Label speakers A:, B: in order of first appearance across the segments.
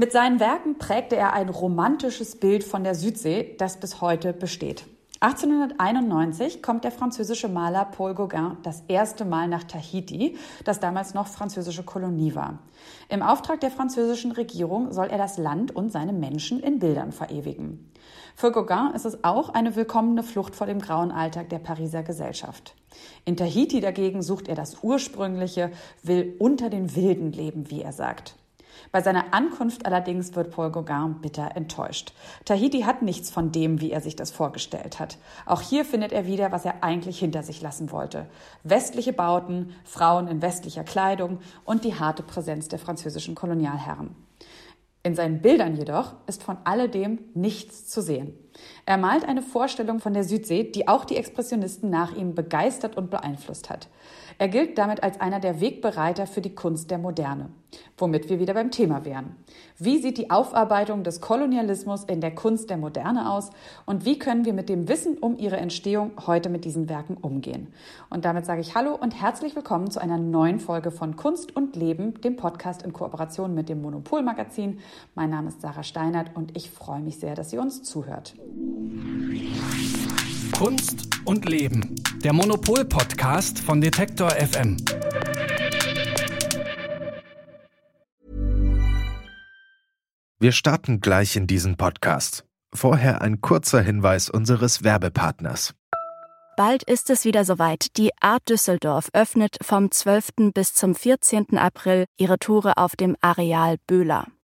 A: Mit seinen Werken prägte er ein romantisches Bild von der Südsee, das bis heute besteht. 1891 kommt der französische Maler Paul Gauguin das erste Mal nach Tahiti, das damals noch französische Kolonie war. Im Auftrag der französischen Regierung soll er das Land und seine Menschen in Bildern verewigen. Für Gauguin ist es auch eine willkommene Flucht vor dem grauen Alltag der Pariser Gesellschaft. In Tahiti dagegen sucht er das Ursprüngliche, will unter den Wilden leben, wie er sagt. Bei seiner Ankunft allerdings wird Paul Gauguin bitter enttäuscht. Tahiti hat nichts von dem, wie er sich das vorgestellt hat. Auch hier findet er wieder, was er eigentlich hinter sich lassen wollte. Westliche Bauten, Frauen in westlicher Kleidung und die harte Präsenz der französischen Kolonialherren. In seinen Bildern jedoch ist von alledem nichts zu sehen. Er malt eine Vorstellung von der Südsee, die auch die Expressionisten nach ihm begeistert und beeinflusst hat. Er gilt damit als einer der Wegbereiter für die Kunst der Moderne, womit wir wieder beim Thema wären. Wie sieht die Aufarbeitung des Kolonialismus in der Kunst der Moderne aus und wie können wir mit dem Wissen um ihre Entstehung heute mit diesen Werken umgehen? Und damit sage ich Hallo und herzlich willkommen zu einer neuen Folge von Kunst und Leben, dem Podcast in Kooperation mit dem Monopol Magazin. Mein Name ist Sarah Steinert und ich freue mich sehr, dass ihr uns zuhört.
B: Kunst und Leben. Der Monopol-Podcast von Detektor FM.
C: Wir starten gleich in diesen Podcast. Vorher ein kurzer Hinweis unseres Werbepartners.
D: Bald ist es wieder soweit. Die Art Düsseldorf öffnet vom 12. bis zum 14. April ihre Tore auf dem Areal Böhler.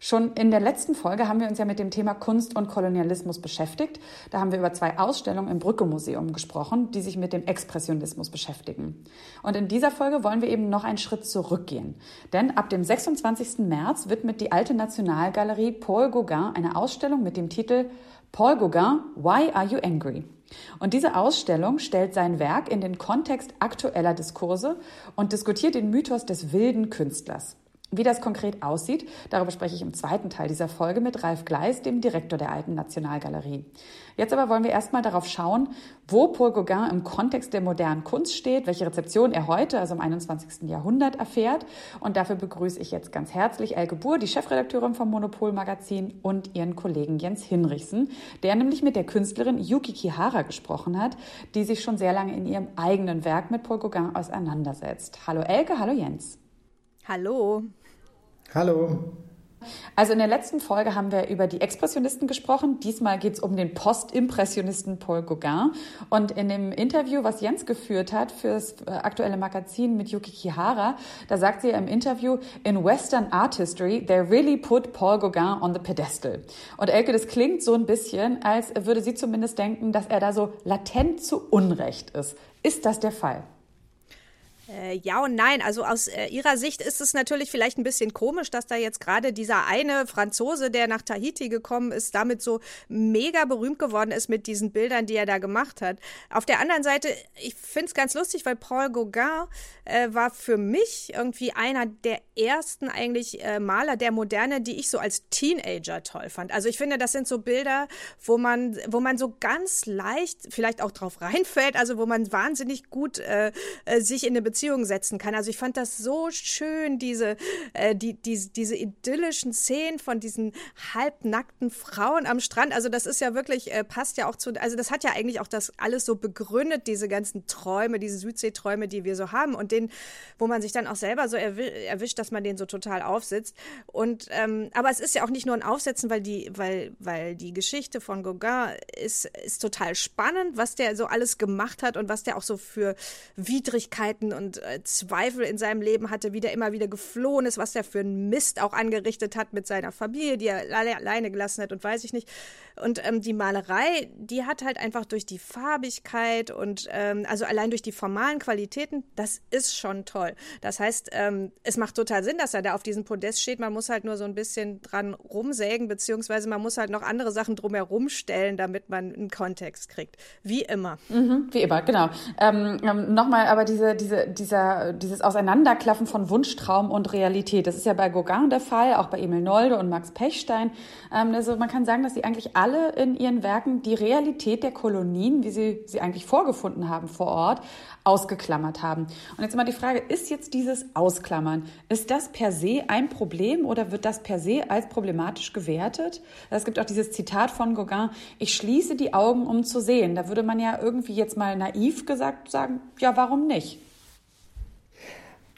A: Schon in der letzten Folge haben wir uns ja mit dem Thema Kunst und Kolonialismus beschäftigt. Da haben wir über zwei Ausstellungen im Brücke-Museum gesprochen, die sich mit dem Expressionismus beschäftigen. Und in dieser Folge wollen wir eben noch einen Schritt zurückgehen. Denn ab dem 26. März widmet die Alte Nationalgalerie Paul Gauguin eine Ausstellung mit dem Titel Paul Gauguin, Why Are You Angry? Und diese Ausstellung stellt sein Werk in den Kontext aktueller Diskurse und diskutiert den Mythos des wilden Künstlers. Wie das konkret aussieht, darüber spreche ich im zweiten Teil dieser Folge mit Ralf Gleis, dem Direktor der Alten Nationalgalerie. Jetzt aber wollen wir erstmal darauf schauen, wo Paul Gauguin im Kontext der modernen Kunst steht, welche Rezeption er heute, also im 21. Jahrhundert, erfährt. Und dafür begrüße ich jetzt ganz herzlich Elke Buhr, die Chefredakteurin vom Monopol Magazin und ihren Kollegen Jens Hinrichsen, der nämlich mit der Künstlerin Yuki Kihara gesprochen hat, die sich schon sehr lange in ihrem eigenen Werk mit Paul Gauguin auseinandersetzt. Hallo Elke, hallo Jens.
E: Hallo.
F: Hallo.
A: Also in der letzten Folge haben wir über die Expressionisten gesprochen. Diesmal geht es um den Postimpressionisten Paul Gauguin. Und in dem Interview, was Jens geführt hat für das äh, aktuelle Magazin mit Yuki Kihara, da sagt sie im Interview, in Western Art History, they really put Paul Gauguin on the pedestal. Und Elke, das klingt so ein bisschen, als würde sie zumindest denken, dass er da so latent zu Unrecht ist. Ist das der Fall?
E: Äh, ja und nein. Also aus äh, ihrer Sicht ist es natürlich vielleicht ein bisschen komisch, dass da jetzt gerade dieser eine Franzose, der nach Tahiti gekommen ist, damit so mega berühmt geworden ist mit diesen Bildern, die er da gemacht hat. Auf der anderen Seite, ich finde es ganz lustig, weil Paul Gauguin äh, war für mich irgendwie einer der ersten eigentlich äh, Maler der Moderne, die ich so als Teenager toll fand. Also ich finde, das sind so Bilder, wo man, wo man so ganz leicht vielleicht auch drauf reinfällt, also wo man wahnsinnig gut äh, äh sich in eine Beziehung Beziehung setzen kann. Also ich fand das so schön, diese, äh, die, die, diese idyllischen Szenen von diesen halbnackten Frauen am Strand. Also das ist ja wirklich, äh, passt ja auch zu, also das hat ja eigentlich auch das alles so begründet, diese ganzen Träume, diese Südseeträume, die wir so haben und den, wo man sich dann auch selber so erwischt, dass man den so total aufsitzt. Und ähm, aber es ist ja auch nicht nur ein Aufsetzen, weil die, weil, weil die Geschichte von Gauguin ist, ist total spannend, was der so alles gemacht hat und was der auch so für Widrigkeiten und äh, Zweifel in seinem Leben hatte, wie der immer wieder geflohen ist, was der für einen Mist auch angerichtet hat mit seiner Familie, die er alleine gelassen hat und weiß ich nicht. Und ähm, die Malerei, die hat halt einfach durch die Farbigkeit und ähm, also allein durch die formalen Qualitäten, das ist schon toll. Das heißt, ähm, es macht total Sinn, dass er da auf diesem Podest steht. Man muss halt nur so ein bisschen dran rumsägen, beziehungsweise man muss halt noch andere Sachen drumherum stellen, damit man einen Kontext kriegt. Wie immer.
A: Mhm, wie immer, genau. Ähm, ähm, Nochmal aber diese, diese, dieser, dieses Auseinanderklaffen von Wunschtraum und Realität. Das ist ja bei Gauguin der Fall, auch bei Emil Nolde und Max Pechstein. Ähm, also man kann sagen, dass sie eigentlich alle alle in ihren Werken die Realität der Kolonien, wie sie sie eigentlich vorgefunden haben vor Ort, ausgeklammert haben. Und jetzt immer die Frage, ist jetzt dieses Ausklammern, ist das per se ein Problem oder wird das per se als problematisch gewertet? Es gibt auch dieses Zitat von Gauguin, ich schließe die Augen, um zu sehen. Da würde man ja irgendwie jetzt mal naiv gesagt sagen, ja, warum nicht?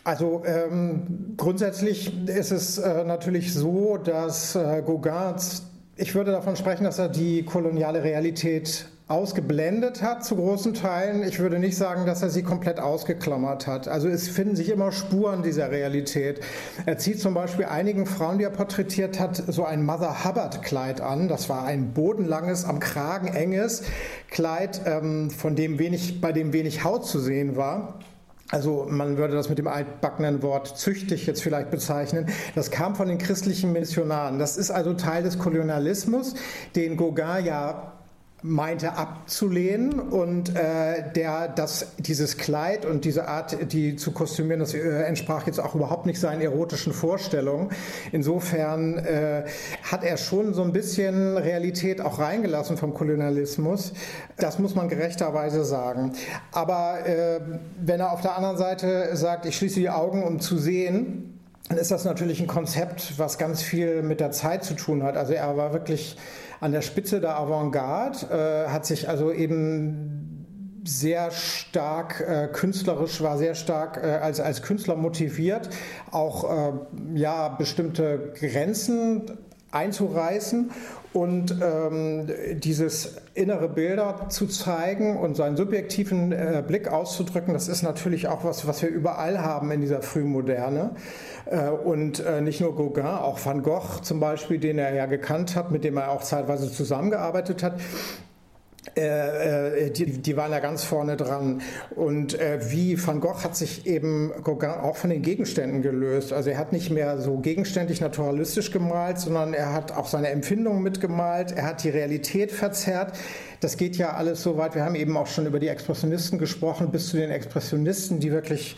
F: Also ähm, grundsätzlich ist es äh, natürlich so, dass äh, Gauguins ich würde davon sprechen, dass er die koloniale Realität ausgeblendet hat zu großen Teilen. Ich würde nicht sagen, dass er sie komplett ausgeklammert hat. Also es finden sich immer Spuren dieser Realität. Er zieht zum Beispiel einigen Frauen, die er porträtiert hat, so ein Mother Hubbard Kleid an. Das war ein bodenlanges, am Kragen enges Kleid, ähm, von dem wenig, bei dem wenig Haut zu sehen war. Also man würde das mit dem altbackenen Wort züchtig jetzt vielleicht bezeichnen. Das kam von den christlichen Missionaren. Das ist also Teil des Kolonialismus, den Gauguin ja meinte abzulehnen und äh, der das dieses Kleid und diese Art, die zu kostümieren, das äh, entsprach jetzt auch überhaupt nicht seinen erotischen Vorstellungen. Insofern äh, hat er schon so ein bisschen Realität auch reingelassen vom Kolonialismus. Das muss man gerechterweise sagen. Aber äh, wenn er auf der anderen Seite sagt, ich schließe die Augen, um zu sehen, dann ist das natürlich ein Konzept, was ganz viel mit der Zeit zu tun hat. Also er war wirklich an der Spitze der Avantgarde, äh, hat sich also eben sehr stark äh, künstlerisch, war sehr stark äh, als, als Künstler motiviert, auch äh, ja, bestimmte Grenzen einzureißen und ähm, dieses innere Bilder zu zeigen und seinen subjektiven äh, Blick auszudrücken, das ist natürlich auch was, was wir überall haben in dieser Frühmoderne. Äh, und äh, nicht nur Gauguin, auch Van Gogh zum Beispiel, den er ja gekannt hat, mit dem er auch zeitweise zusammengearbeitet hat. Äh, äh, die, die, waren ja ganz vorne dran. Und äh, wie Van Gogh hat sich eben Gauguin auch von den Gegenständen gelöst. Also er hat nicht mehr so gegenständig naturalistisch gemalt, sondern er hat auch seine Empfindungen mitgemalt. Er hat die Realität verzerrt. Das geht ja alles so weit. Wir haben eben auch schon über die Expressionisten gesprochen, bis zu den Expressionisten, die wirklich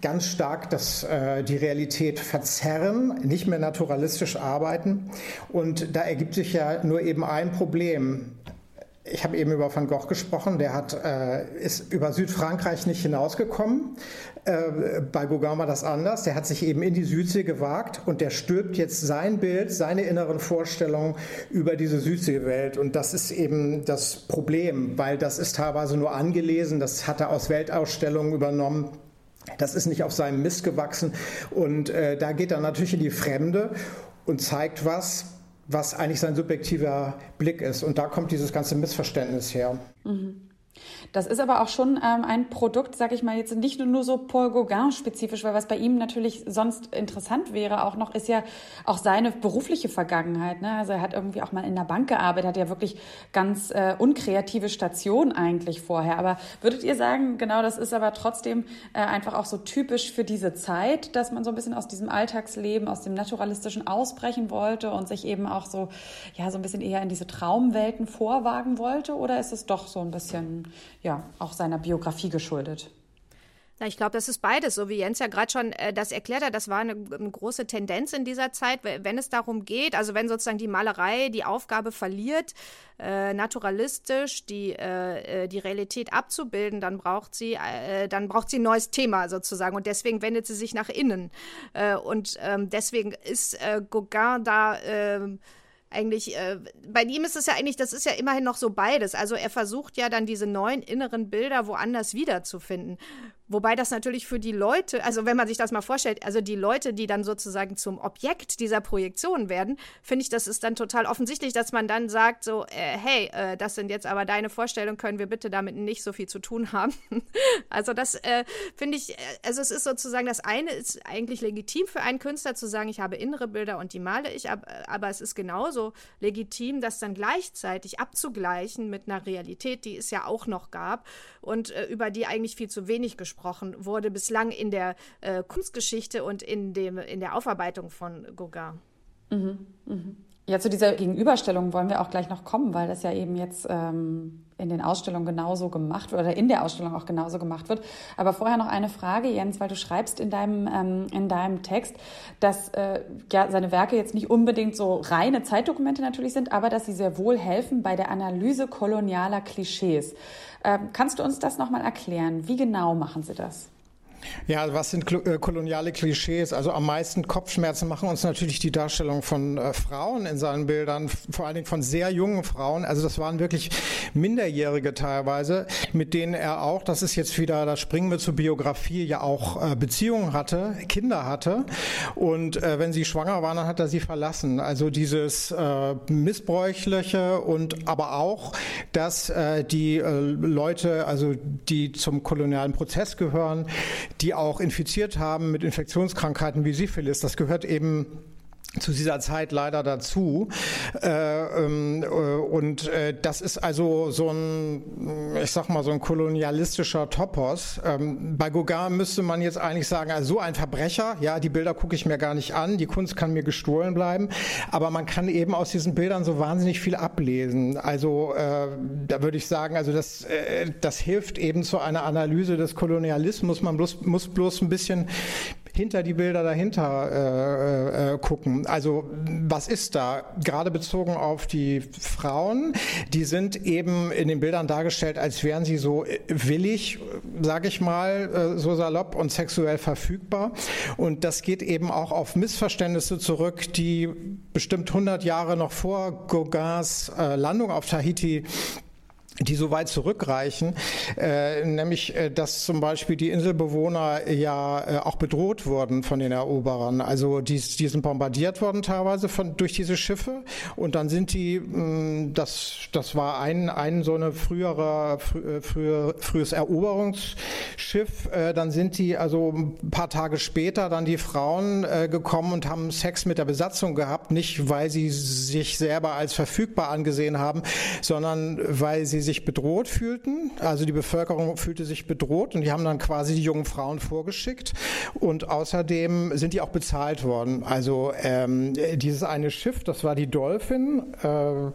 F: ganz stark das, äh, die Realität verzerren, nicht mehr naturalistisch arbeiten. Und da ergibt sich ja nur eben ein Problem ich habe eben über Van Gogh gesprochen, der hat, äh, ist über Südfrankreich nicht hinausgekommen. Äh, bei Gauguin war das anders. Der hat sich eben in die Südsee gewagt und der stülpt jetzt sein Bild, seine inneren Vorstellungen über diese Südseewelt. Und das ist eben das Problem, weil das ist teilweise nur angelesen, das hat er aus Weltausstellungen übernommen. Das ist nicht auf seinem Mist gewachsen. Und äh, da geht er natürlich in die Fremde und zeigt was, was eigentlich sein subjektiver Blick ist. Und da kommt dieses ganze Missverständnis her. Mhm.
A: Das ist aber auch schon ähm, ein Produkt, sage ich mal, jetzt nicht nur so Paul Gauguin-spezifisch, weil was bei ihm natürlich sonst interessant wäre auch noch, ist ja auch seine berufliche Vergangenheit. Ne? Also er hat irgendwie auch mal in der Bank gearbeitet, hat ja wirklich ganz äh, unkreative Stationen eigentlich vorher. Aber würdet ihr sagen, genau das ist aber trotzdem äh, einfach auch so typisch für diese Zeit, dass man so ein bisschen aus diesem Alltagsleben, aus dem Naturalistischen ausbrechen wollte und sich eben auch so, ja, so ein bisschen eher in diese Traumwelten vorwagen wollte? Oder ist es doch so ein bisschen ja, auch seiner Biografie geschuldet.
E: Na, ich glaube, das ist beides, so wie Jens ja gerade schon äh, das erklärt hat. Das war eine, eine, große Tendenz in dieser Zeit, wenn es darum geht, also wenn sozusagen die Malerei die Aufgabe verliert, äh, naturalistisch die, äh, äh die Realität abzubilden, dann braucht sie, äh, dann braucht sie ein neues Thema sozusagen und deswegen wendet sie sich nach innen. Äh, und ähm, deswegen ist Gauguin da ähm, eigentlich, äh, bei ihm ist es ja eigentlich, das ist ja immerhin noch so beides. Also er versucht ja dann diese neuen inneren Bilder woanders wiederzufinden. Wobei das natürlich für die Leute, also wenn man sich das mal vorstellt, also die Leute, die dann sozusagen zum Objekt dieser Projektion werden, finde ich, das ist dann total offensichtlich, dass man dann sagt, so, äh, hey, äh, das sind jetzt aber deine Vorstellungen, können wir bitte damit nicht so viel zu tun haben. also das äh, finde ich, äh, also es ist sozusagen, das eine ist eigentlich legitim für einen Künstler zu sagen, ich habe innere Bilder und die male ich, aber, aber es ist genauso legitim, das dann gleichzeitig abzugleichen mit einer Realität, die es ja auch noch gab und äh, über die eigentlich viel zu wenig gesprochen gesprochen wurde bislang in der äh, Kunstgeschichte und in, dem, in der Aufarbeitung von Gauguin.
A: Mhm, mhm. Ja, zu dieser Gegenüberstellung wollen wir auch gleich noch kommen, weil das ja eben jetzt ähm, in den Ausstellungen genauso gemacht wird oder in der Ausstellung auch genauso gemacht wird. Aber vorher noch eine Frage, Jens, weil du schreibst in deinem, ähm, in deinem Text, dass äh, ja, seine Werke jetzt nicht unbedingt so reine Zeitdokumente natürlich sind, aber dass sie sehr wohl helfen bei der Analyse kolonialer Klischees. Ähm, kannst du uns das nochmal erklären? Wie genau machen Sie das?
F: Ja, was sind äh, koloniale Klischees? Also am meisten Kopfschmerzen machen uns natürlich die Darstellung von äh, Frauen in seinen Bildern, vor allen Dingen von sehr jungen Frauen. Also das waren wirklich Minderjährige teilweise, mit denen er auch, das ist jetzt wieder, da springen wir zur Biografie, ja auch äh, Beziehungen hatte, Kinder hatte. Und wenn sie schwanger waren, dann hat er sie verlassen. Also dieses Missbräuchliche und aber auch, dass die Leute, also die zum kolonialen Prozess gehören, die auch infiziert haben mit Infektionskrankheiten wie Syphilis. Das gehört eben zu dieser Zeit leider dazu. Äh, ähm, äh, und äh, das ist also so ein, ich sag mal, so ein kolonialistischer Topos. Ähm, bei Gauguin müsste man jetzt eigentlich sagen, also so ein Verbrecher, ja, die Bilder gucke ich mir gar nicht an, die Kunst kann mir gestohlen bleiben, aber man kann eben aus diesen Bildern so wahnsinnig viel ablesen. Also äh, da würde ich sagen, also das, äh, das hilft eben zu einer Analyse des Kolonialismus. Man bloß, muss bloß ein bisschen hinter die Bilder dahinter äh, äh, gucken. Also was ist da? Gerade bezogen auf die Frauen, die sind eben in den Bildern dargestellt, als wären sie so willig, sage ich mal, äh, so salopp und sexuell verfügbar. Und das geht eben auch auf Missverständnisse zurück, die bestimmt 100 Jahre noch vor Gauguins äh, Landung auf Tahiti die so weit zurückreichen, äh, nämlich äh, dass zum Beispiel die Inselbewohner ja äh, auch bedroht wurden von den Eroberern. Also die, die sind bombardiert worden teilweise von, durch diese Schiffe und dann sind die, mh, mm, das, das war ein, ein so eine frühere, frü, äh, frühe, frühes Eroberungsschiff, äh, dann sind die also ein paar Tage später dann die Frauen äh, gekommen und haben Sex mit der Besatzung gehabt, nicht weil sie sich selber als verfügbar angesehen haben, sondern weil sie sich bedroht fühlten. Also die Bevölkerung fühlte sich bedroht und die haben dann quasi die jungen Frauen vorgeschickt. Und außerdem sind die auch bezahlt worden. Also ähm, dieses eine Schiff, das war die Dolphin. Äh,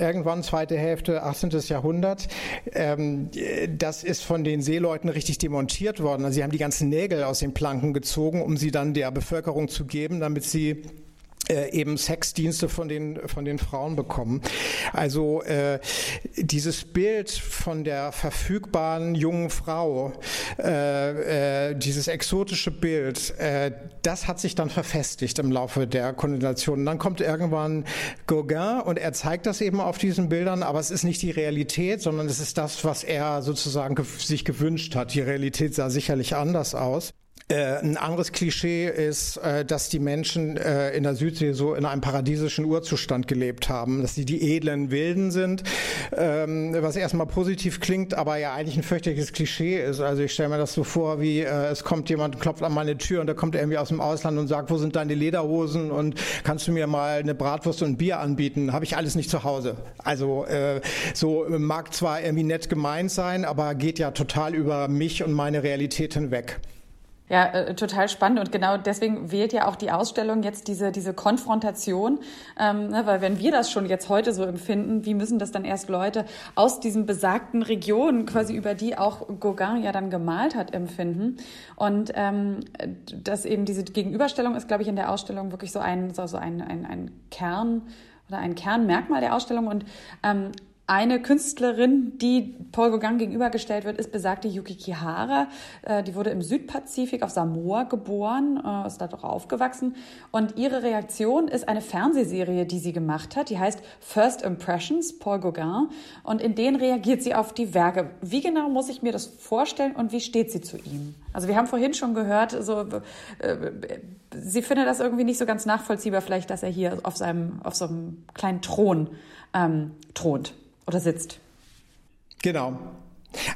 F: irgendwann zweite Hälfte 18. Jahrhundert. Ähm, das ist von den Seeleuten richtig demontiert worden. Also sie haben die ganzen Nägel aus den Planken gezogen, um sie dann der Bevölkerung zu geben, damit sie äh, eben Sexdienste von den von den Frauen bekommen. Also äh, dieses Bild von der verfügbaren jungen Frau, äh, äh, dieses exotische Bild, äh, das hat sich dann verfestigt im Laufe der Kondensation. Dann kommt irgendwann Gauguin und er zeigt das eben auf diesen Bildern, aber es ist nicht die Realität, sondern es ist das, was er sozusagen sich gewünscht hat. Die Realität sah sicherlich anders aus. Äh, ein anderes Klischee ist, äh, dass die Menschen äh, in der Südsee so in einem paradiesischen Urzustand gelebt haben, dass sie die edlen Wilden sind, ähm, was erstmal positiv klingt, aber ja eigentlich ein fürchterliches Klischee ist. Also ich stelle mir das so vor, wie es kommt jemand, klopft an meine Tür und da kommt irgendwie aus dem Ausland und sagt, wo sind deine Lederhosen und kannst du mir mal eine Bratwurst und ein Bier anbieten? Habe ich alles nicht zu Hause. Also so mag zwar irgendwie nett gemeint sein, aber geht ja total über mich und meine Realität hinweg.
A: Ja, äh, total spannend. Und genau deswegen wählt ja auch die Ausstellung jetzt diese, diese Konfrontation, ähm, ne, weil wenn wir das schon jetzt heute so empfinden, wie müssen das dann erst Leute aus diesen besagten Regionen, quasi über die auch Gauguin ja dann gemalt hat, empfinden? Und ähm, dass eben diese Gegenüberstellung ist, glaube ich, in der Ausstellung wirklich so ein, so, so ein, ein, ein Kern oder ein Kernmerkmal der Ausstellung. Und ähm, eine Künstlerin, die Paul Gauguin gegenübergestellt wird, ist besagte Yuki Kihara. Äh, die wurde im Südpazifik auf Samoa geboren, äh, ist da doch aufgewachsen. Und ihre Reaktion ist eine Fernsehserie, die sie gemacht hat. Die heißt First Impressions, Paul Gauguin. Und in denen reagiert sie auf die Werke. Wie genau muss ich mir das vorstellen und wie steht sie zu ihm? Also wir haben vorhin schon gehört, so, äh, sie findet das irgendwie nicht so ganz nachvollziehbar, vielleicht, dass er hier auf seinem, auf so einem kleinen Thron ähm, thront oder sitzt.
F: Genau.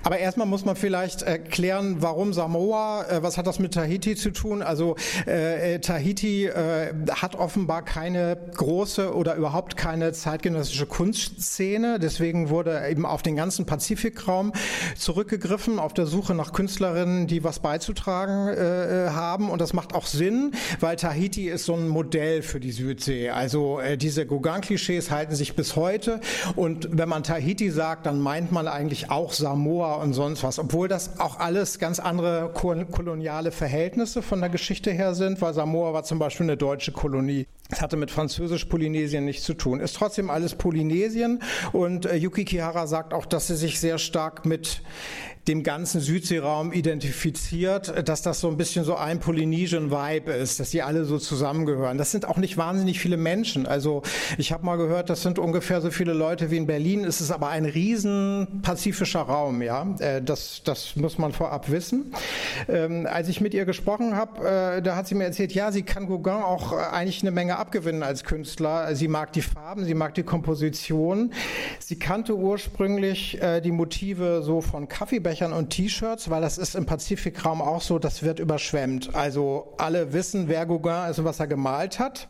F: Aber erstmal muss man vielleicht erklären, warum Samoa, äh, was hat das mit Tahiti zu tun? Also äh, Tahiti äh, hat offenbar keine große oder überhaupt keine zeitgenössische Kunstszene. Deswegen wurde eben auf den ganzen Pazifikraum zurückgegriffen, auf der Suche nach Künstlerinnen, die was beizutragen äh, haben. Und das macht auch Sinn, weil Tahiti ist so ein Modell für die Südsee. Also äh, diese Gauguin-Klischees halten sich bis heute. Und wenn man Tahiti sagt, dann meint man eigentlich auch Samoa. Samoa und sonst was, obwohl das auch alles ganz andere koloniale Verhältnisse von der Geschichte her sind, weil Samoa war zum Beispiel eine deutsche Kolonie. Es hatte mit Französisch-Polynesien nichts zu tun. Ist trotzdem alles Polynesien und äh, Yuki Kihara sagt auch, dass sie sich sehr stark mit dem ganzen Südseeraum identifiziert, dass das so ein bisschen so ein Polynesian Vibe ist, dass die alle so zusammengehören. Das sind auch nicht wahnsinnig viele Menschen. Also ich habe mal gehört, das sind ungefähr so viele Leute wie in Berlin. Es ist aber ein riesen pazifischer Raum. Ja, äh, das, das muss man vorab wissen. Ähm, als ich mit ihr gesprochen habe, äh, da hat sie mir erzählt, ja, sie kann Gauguin auch äh, eigentlich eine Menge abgewinnen als Künstler. Sie mag die Farben, sie mag die Komposition. Sie kannte ursprünglich die Motive so von Kaffeebechern Aschenbechern und T-Shirts, weil das ist im Pazifikraum auch so, das wird überschwemmt. Also alle wissen, wer Gauguin ist und was er gemalt hat.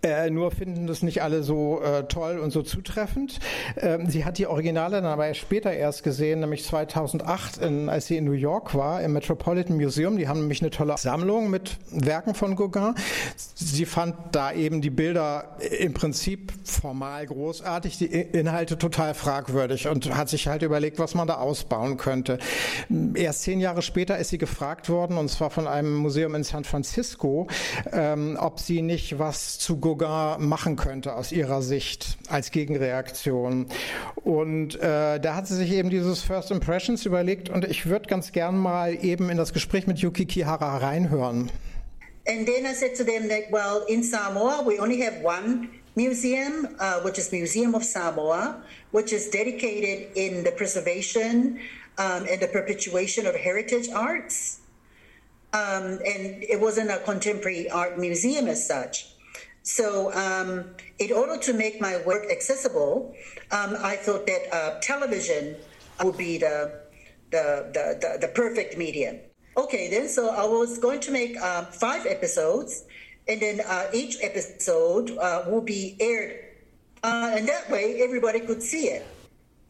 F: Äh, nur finden das nicht alle so äh, toll und so zutreffend. Ähm, sie hat die Originale dann aber später erst gesehen, nämlich 2008, in, als sie in New York war, im Metropolitan Museum. Die haben nämlich eine tolle Sammlung mit Werken von Gauguin. Sie fand da eben die Bilder im Prinzip formal großartig, die Inhalte total fragwürdig und hat sich halt überlegt, was man da ausbauen könnte. Erst zehn Jahre später ist sie gefragt worden, und zwar von einem Museum in San Francisco, ähm, ob sie nicht was zu Gauguin machen könnte aus ihrer Sicht als Gegenreaktion. Und äh, da hat sie sich eben dieses First Impressions überlegt und ich würde ganz gern mal eben in das Gespräch mit Yuki Kihara reinhören.
G: And then I said to them that, well, in Samoa, we only have one museum, uh, which is Museum of Samoa, which is dedicated in the preservation um, and the perpetuation of heritage arts. Um, and it wasn't a contemporary art museum as such. So, um, in order to make my work accessible, um, I thought that uh, television would be the, the, the, the, the, perfect medium. Okay, then, so I was going to make uh, five episodes, and then uh, each episode uh, will be aired. Uh, and that way, everybody could see it.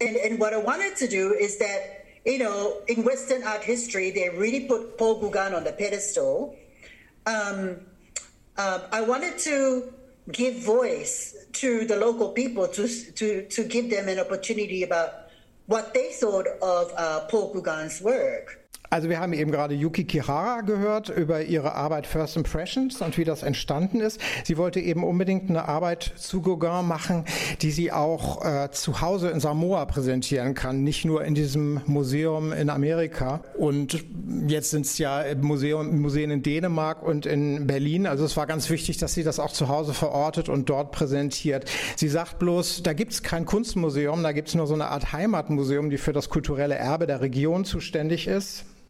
G: And, and what I wanted to do is that, you know, in Western art history, they really put Paul Gauguin on the pedestal. Um, um, I wanted to give voice to the local people to, to, to give them an opportunity about what they thought of uh, Paul work.
F: Also wir haben eben gerade Yuki Kihara gehört über ihre Arbeit First Impressions und wie das entstanden ist. Sie wollte eben unbedingt eine Arbeit zu Gauguin machen, die sie auch äh, zu Hause in Samoa präsentieren kann, nicht nur in diesem Museum in Amerika. Und jetzt sind es ja Museum, Museen in Dänemark und in Berlin. Also es war ganz wichtig, dass sie das auch zu Hause verortet und dort präsentiert. Sie sagt bloß, da gibt es kein Kunstmuseum, da gibt es nur so eine Art Heimatmuseum, die für das kulturelle Erbe der Region zuständig ist.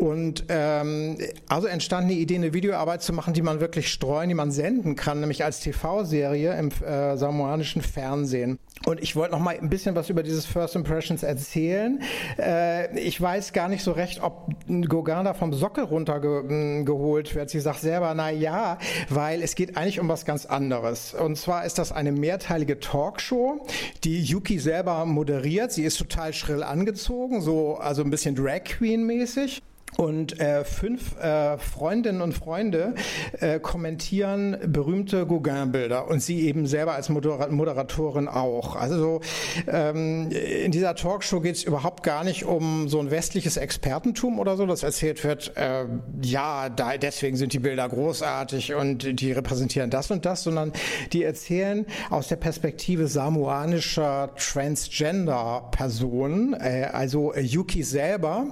F: Und ähm, also entstand die Idee, eine Videoarbeit zu machen, die man wirklich streuen, die man senden kann, nämlich als TV-Serie im äh, samoanischen Fernsehen. Und ich wollte noch mal ein bisschen was über dieses First Impressions erzählen. Äh, ich weiß gar nicht so recht, ob da vom Sockel runtergeholt wird. Sie sagt selber, na ja, weil es geht eigentlich um was ganz anderes. Und zwar ist das eine mehrteilige Talkshow, die Yuki selber moderiert. Sie ist total schrill angezogen, so also ein bisschen Drag Queen mäßig. Und äh, fünf äh, Freundinnen und Freunde äh, kommentieren berühmte Gauguin-Bilder und sie eben selber als Moder Moderatorin auch. Also ähm, in dieser Talkshow geht es überhaupt gar nicht um so ein westliches Expertentum oder so, das erzählt wird, äh, ja, da, deswegen sind die Bilder großartig und die repräsentieren das und das, sondern die erzählen aus der Perspektive samoanischer Transgender-Personen. Äh, also Yuki selber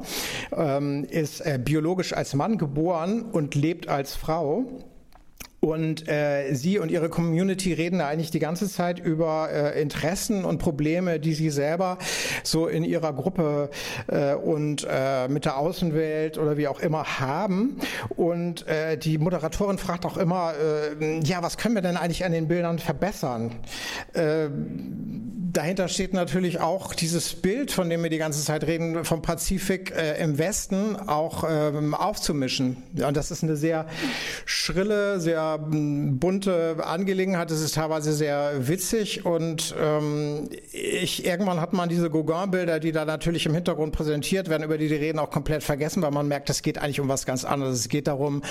F: ähm, ist ist äh, biologisch als Mann geboren und lebt als Frau. Und äh, sie und ihre Community reden eigentlich die ganze Zeit über äh, Interessen und Probleme, die sie selber so in ihrer Gruppe äh, und äh, mit der Außenwelt oder wie auch immer haben. Und äh, die Moderatorin fragt auch immer, äh, ja, was können wir denn eigentlich an den Bildern verbessern? Äh, dahinter steht natürlich auch dieses Bild, von dem wir die ganze Zeit reden, vom Pazifik äh, im Westen auch ähm, aufzumischen. Und das ist eine sehr schrille, sehr bunte Angelegenheit. Es ist teilweise sehr witzig und ähm, ich irgendwann hat man diese Gauguin-Bilder, die da natürlich im Hintergrund präsentiert werden, über die die reden, auch komplett vergessen, weil man merkt, es geht eigentlich um was ganz anderes. Es geht darum,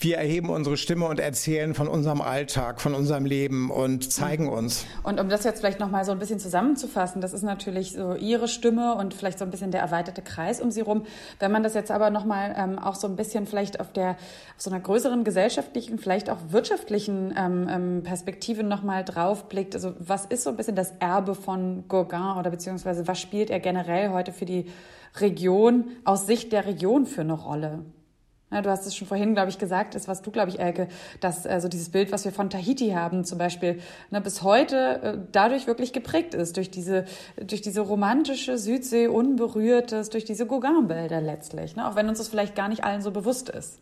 F: wir erheben unsere Stimme und erzählen von unserem Alltag, von unserem Leben und zeigen uns.
A: Und um das jetzt vielleicht noch mal so ein bisschen zusammenzufassen, das ist natürlich so Ihre Stimme und vielleicht so ein bisschen der erweiterte Kreis um Sie rum. Wenn man das jetzt aber noch mal ähm, auch so ein bisschen vielleicht auf der auf so einer größeren gesellschaftlichen, vielleicht auch wirtschaftlichen ähm, ähm Perspektive noch mal draufblickt, also was ist so ein bisschen das Erbe von Gauguin oder beziehungsweise was spielt er generell heute für die Region aus Sicht der Region für eine Rolle? Du hast es schon vorhin, glaube ich, gesagt, ist was du, glaube ich, Elke, dass also dieses Bild, was wir von Tahiti haben, zum Beispiel, ne, bis heute äh, dadurch wirklich geprägt ist, durch diese, durch diese romantische Südsee, unberührtes, durch diese Gauguin-Bilder letztlich, ne, auch wenn uns das vielleicht gar nicht allen so bewusst ist.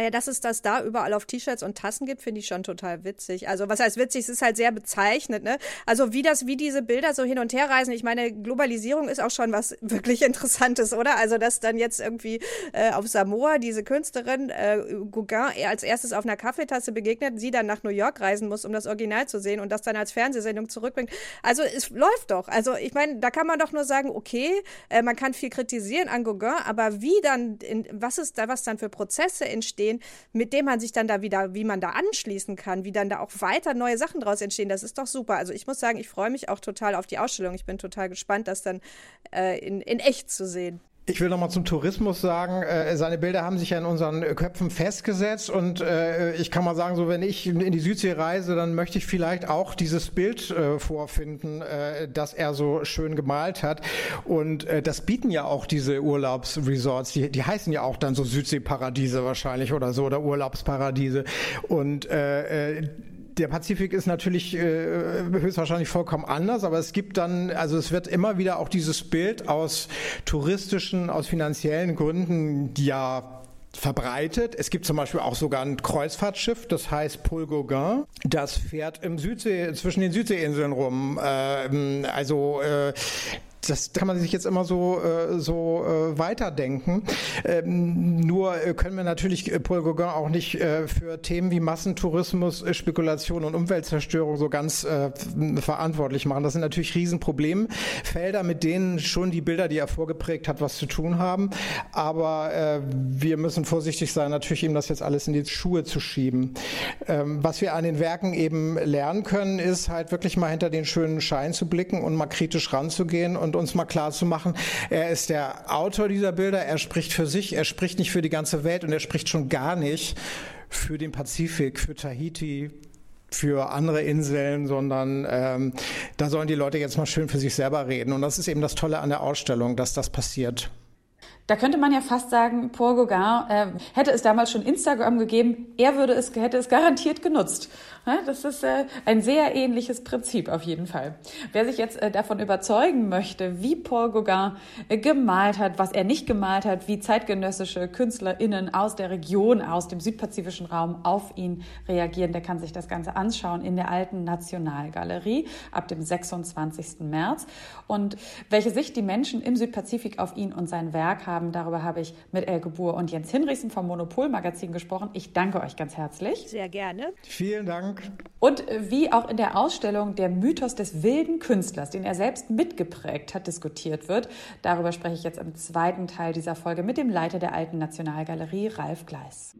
E: Naja, dass es das da überall auf T-Shirts und Tassen gibt, finde ich schon total witzig. Also was heißt witzig, es ist halt sehr bezeichnet, ne? Also wie das, wie diese Bilder so hin und her reisen. Ich meine, Globalisierung ist auch schon was wirklich Interessantes, oder? Also dass dann jetzt irgendwie äh, auf Samoa diese Künstlerin äh, Gauguin als erstes auf einer Kaffeetasse begegnet, sie dann nach New York reisen muss, um das Original zu sehen und das dann als Fernsehsendung zurückbringt. Also es läuft doch. Also ich meine, da kann man doch nur sagen, okay, äh, man kann viel kritisieren an Gauguin, aber wie dann, in, was ist da, was dann für Prozesse entstehen? Entstehen, mit dem man sich dann da wieder, wie man da anschließen kann, wie dann da auch weiter neue Sachen draus entstehen. Das ist doch super. Also ich muss sagen, ich freue mich auch total auf die Ausstellung. Ich bin total gespannt, das dann äh, in, in echt zu sehen.
F: Ich will noch mal zum Tourismus sagen, äh, seine Bilder haben sich ja in unseren Köpfen festgesetzt und äh, ich kann mal sagen, so wenn ich in die Südsee reise, dann möchte ich vielleicht auch dieses Bild äh, vorfinden, äh, das er so schön gemalt hat. Und äh, das bieten ja auch diese Urlaubsresorts, die, die heißen ja auch dann so Südseeparadiese wahrscheinlich oder so oder Urlaubsparadiese. Und äh, äh der Pazifik ist natürlich äh, höchstwahrscheinlich vollkommen anders, aber es gibt dann, also es wird immer wieder auch dieses Bild aus touristischen, aus finanziellen Gründen ja verbreitet. Es gibt zum Beispiel auch sogar ein Kreuzfahrtschiff, das heißt Paul Gauguin. Das fährt im Südsee, zwischen den Südseeinseln rum. Ähm, also äh, das kann man sich jetzt immer so, äh, so äh, weiterdenken. Ähm, nur äh, können wir natürlich Paul Gauguin auch nicht für Themen wie Massentourismus, Spekulation und Umweltzerstörung so ganz verantwortlich machen. Das sind natürlich Riesenproblemfelder, mit denen schon die Bilder, die er vorgeprägt hat, was zu tun haben. Aber wir müssen vorsichtig sein, natürlich ihm das jetzt alles in die Schuhe zu schieben. Ähm, was wir an den Werken eben lernen können, ist halt wirklich mal hinter den schönen Schein zu blicken und mal kritisch ranzugehen und uns mal klar zu machen, er ist der Autor dieser Bilder, er spricht für sich, er spricht nicht für die ganze Welt und er spricht schon gar nicht für den Pazifik, für Tahiti, für andere Inseln, sondern ähm, da sollen die Leute jetzt mal schön für sich selber reden. Und das ist eben das Tolle an der Ausstellung, dass das passiert.
A: Da könnte man ja fast sagen, Paul Gauguin äh, hätte es damals schon Instagram gegeben, er würde es, hätte es garantiert genutzt. Das ist äh, ein sehr ähnliches Prinzip auf jeden Fall. Wer sich jetzt äh, davon überzeugen möchte, wie Paul Gauguin äh, gemalt hat, was er nicht gemalt hat, wie zeitgenössische KünstlerInnen aus der Region, aus dem südpazifischen Raum auf ihn reagieren, der kann sich das Ganze anschauen in der alten Nationalgalerie ab dem 26. März. Und welche Sicht die Menschen im Südpazifik auf ihn und sein Werk haben, darüber habe ich mit Elke Buhr und Jens Hinrichsen vom Monopol Magazin gesprochen. Ich danke euch ganz herzlich.
E: Sehr gerne.
F: Vielen Dank Dank.
A: Und äh, wie auch in der Ausstellung der Mythos des wilden Künstlers, den er selbst mitgeprägt hat, diskutiert wird, darüber spreche ich jetzt im zweiten Teil dieser Folge mit dem Leiter der Alten Nationalgalerie, Ralf Gleis.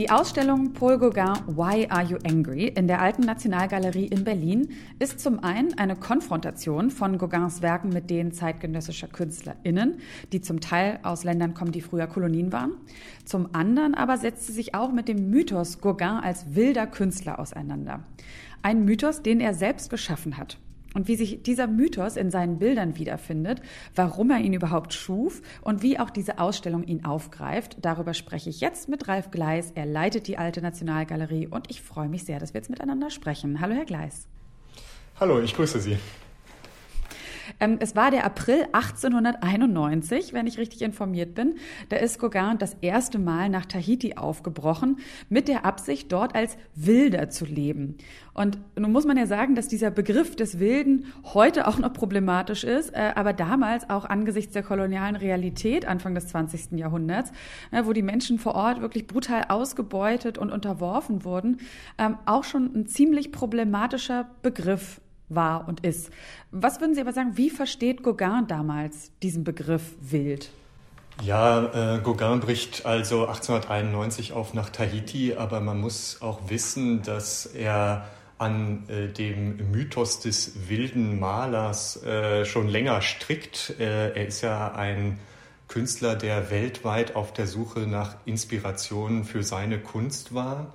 A: Die Ausstellung Paul Gauguin Why Are You Angry in der Alten Nationalgalerie in Berlin ist zum einen eine Konfrontation von Gauguins Werken mit denen zeitgenössischer KünstlerInnen, die zum Teil aus Ländern kommen, die früher Kolonien waren. Zum anderen aber setzt sie sich auch mit dem Mythos Gauguin als wilder Künstler auseinander. Ein Mythos, den er selbst geschaffen hat. Und wie sich dieser Mythos in seinen Bildern wiederfindet, warum er ihn überhaupt schuf und wie auch diese Ausstellung ihn aufgreift, darüber spreche ich jetzt mit Ralf Gleis. Er leitet die Alte Nationalgalerie und ich freue mich sehr, dass wir jetzt miteinander sprechen. Hallo, Herr Gleis.
H: Hallo, ich grüße Sie.
A: Ähm, es war der April 1891, wenn ich richtig informiert bin. Da ist Gauguin das erste Mal nach Tahiti aufgebrochen, mit der Absicht, dort als Wilder zu leben. Und nun muss man ja sagen, dass dieser Begriff des Wilden heute auch noch problematisch ist, äh, aber damals auch angesichts der kolonialen Realität Anfang des 20. Jahrhunderts, äh, wo die Menschen vor Ort wirklich brutal ausgebeutet und unterworfen wurden, ähm, auch schon ein ziemlich problematischer Begriff war und ist. Was würden Sie aber sagen, wie versteht Gauguin damals diesen Begriff wild?
H: Ja, äh, Gauguin bricht also 1891 auf nach Tahiti, aber man muss auch wissen, dass er an äh, dem Mythos des wilden Malers äh, schon länger strickt. Äh, er ist ja ein Künstler, der weltweit auf der Suche nach Inspirationen für seine Kunst war.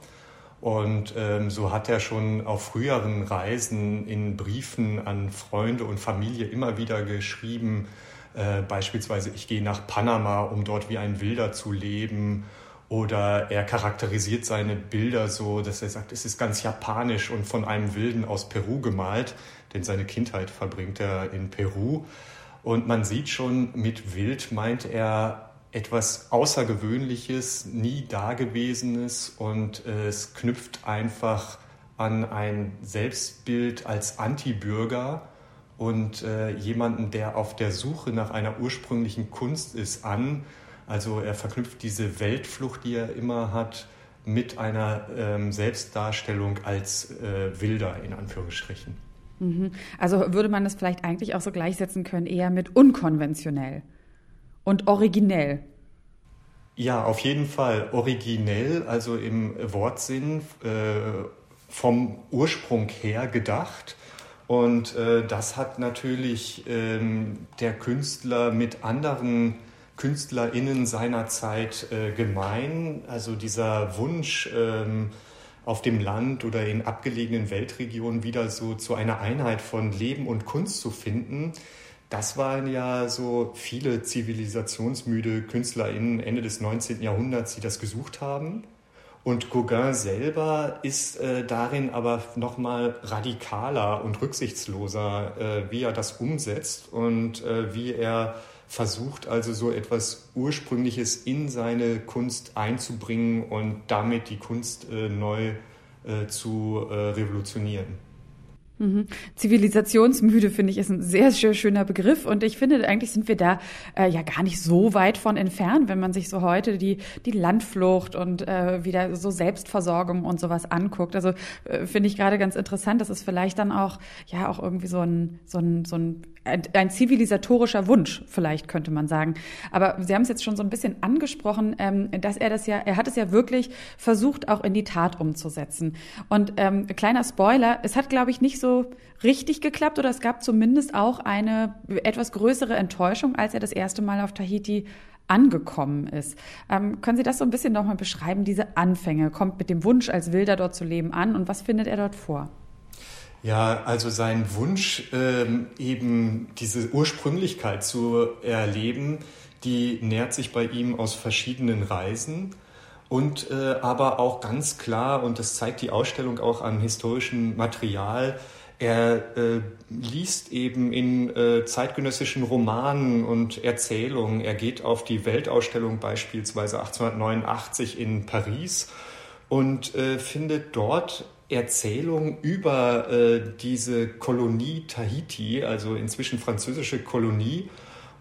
H: Und ähm, so hat er schon auf früheren Reisen in Briefen an Freunde und Familie immer wieder geschrieben, äh, beispielsweise, ich gehe nach Panama, um dort wie ein Wilder zu leben. Oder er charakterisiert seine Bilder so, dass er sagt, es ist ganz japanisch und von einem Wilden aus Peru gemalt, denn seine Kindheit verbringt er in Peru. Und man sieht schon, mit Wild meint er etwas Außergewöhnliches, nie Dagewesenes und äh, es knüpft einfach an ein Selbstbild als Antibürger und äh, jemanden, der auf der Suche nach einer ursprünglichen Kunst ist, an. Also er verknüpft diese Weltflucht, die er immer hat, mit einer ähm, Selbstdarstellung als äh, Wilder in Anführungsstrichen.
A: Mhm. Also würde man das vielleicht eigentlich auch so gleichsetzen können, eher mit unkonventionell und originell.
H: Ja, auf jeden Fall originell, also im Wortsinn äh, vom Ursprung her gedacht. Und äh, das hat natürlich ähm, der Künstler mit anderen KünstlerInnen seiner Zeit äh, gemein. Also dieser Wunsch, ähm, auf dem Land oder in abgelegenen Weltregionen wieder so zu einer Einheit von Leben und Kunst zu finden, das waren ja so viele zivilisationsmüde KünstlerInnen Ende des 19. Jahrhunderts, die das gesucht haben. Und Gauguin selber ist äh, darin aber nochmal radikaler und rücksichtsloser, äh, wie er das umsetzt und äh, wie er versucht, also so etwas Ursprüngliches in seine Kunst einzubringen und damit die Kunst äh, neu äh, zu äh, revolutionieren.
A: Mhm. Zivilisationsmüde finde ich ist ein sehr, sehr schöner Begriff und ich finde eigentlich sind wir da äh, ja gar nicht so weit von entfernt, wenn man sich so heute die die Landflucht und äh, wieder so Selbstversorgung und sowas anguckt. Also äh, finde ich gerade ganz interessant, dass es vielleicht dann auch ja auch irgendwie so ein so ein so ein ein, zivilisatorischer Wunsch, vielleicht könnte man sagen. Aber Sie haben es jetzt schon so ein bisschen angesprochen, ähm, dass er das ja, er hat es ja wirklich versucht, auch in die Tat umzusetzen. Und ähm, kleiner Spoiler, es hat, glaube ich, nicht so richtig geklappt oder es gab zumindest auch eine etwas größere Enttäuschung, als er das erste Mal auf Tahiti angekommen ist. Ähm, können Sie das so ein bisschen nochmal beschreiben, diese Anfänge? Kommt mit dem Wunsch, als Wilder dort zu leben an und was findet er dort vor?
H: Ja, also sein Wunsch, ähm, eben diese Ursprünglichkeit zu erleben, die nährt sich bei ihm aus verschiedenen Reisen und äh, aber auch ganz klar, und das zeigt die Ausstellung auch an historischem Material, Er äh, liest eben in äh, zeitgenössischen Romanen und Erzählungen. Er geht auf die Weltausstellung beispielsweise 1889 in Paris und äh, findet dort Erzählungen über äh, diese Kolonie Tahiti, also inzwischen französische Kolonie,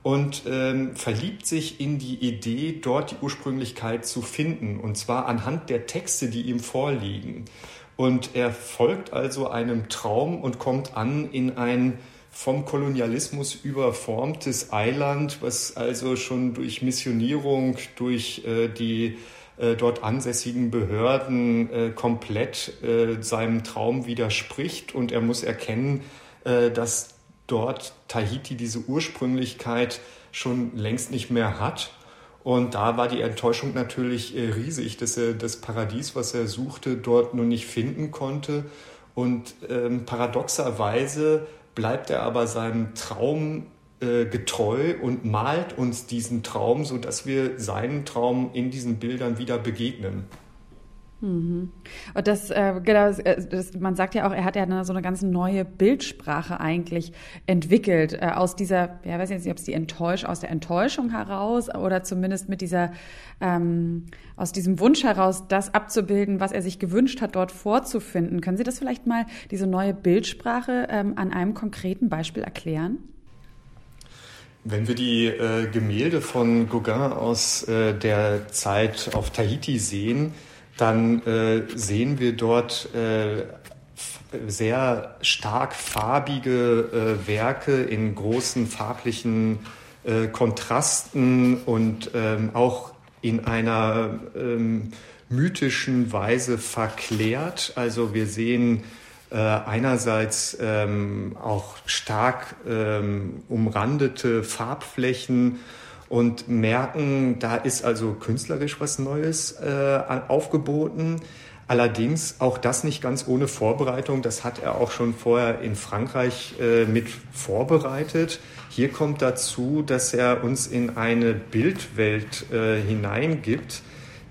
H: und ähm, verliebt sich in die Idee, dort die Ursprünglichkeit zu finden, und zwar anhand der Texte, die ihm vorliegen. Und er folgt also einem Traum und kommt an in ein vom Kolonialismus überformtes Eiland, was also schon durch Missionierung, durch äh, die dort ansässigen Behörden äh, komplett äh, seinem Traum widerspricht. Und er muss erkennen, äh, dass dort Tahiti diese Ursprünglichkeit schon längst nicht mehr hat und da war die Enttäuschung natürlich äh, riesig, dass er das Paradies, was er suchte, dort nur nicht finden konnte. Und ähm, paradoxerweise bleibt er aber seinem Traum äh, getreu und malt uns diesen Traum, sodass wir seinen Traum in diesen Bildern wieder begegnen.
A: Mhm. Und das, äh, genau, äh, das, man sagt ja auch, er hat ja so eine ganz neue Bildsprache eigentlich entwickelt äh, aus dieser, ja, weiß jetzt nicht, ob es die Enttäusch, aus der Enttäuschung heraus oder zumindest mit dieser, ähm, aus diesem Wunsch heraus, das abzubilden, was er sich gewünscht hat, dort vorzufinden. Können Sie das vielleicht mal, diese neue Bildsprache ähm, an einem konkreten Beispiel erklären?
H: Wenn wir die äh, Gemälde von Gauguin aus äh, der Zeit auf Tahiti sehen, dann äh, sehen wir dort äh, sehr stark farbige äh, Werke in großen farblichen äh, Kontrasten und ähm, auch in einer ähm, mythischen Weise verklärt. Also wir sehen äh, einerseits ähm, auch stark ähm, umrandete Farbflächen und merken, da ist also künstlerisch was Neues äh, aufgeboten. Allerdings auch das nicht ganz ohne Vorbereitung. Das hat er auch schon vorher in Frankreich äh, mit vorbereitet. Hier kommt dazu, dass er uns in eine Bildwelt äh, hineingibt,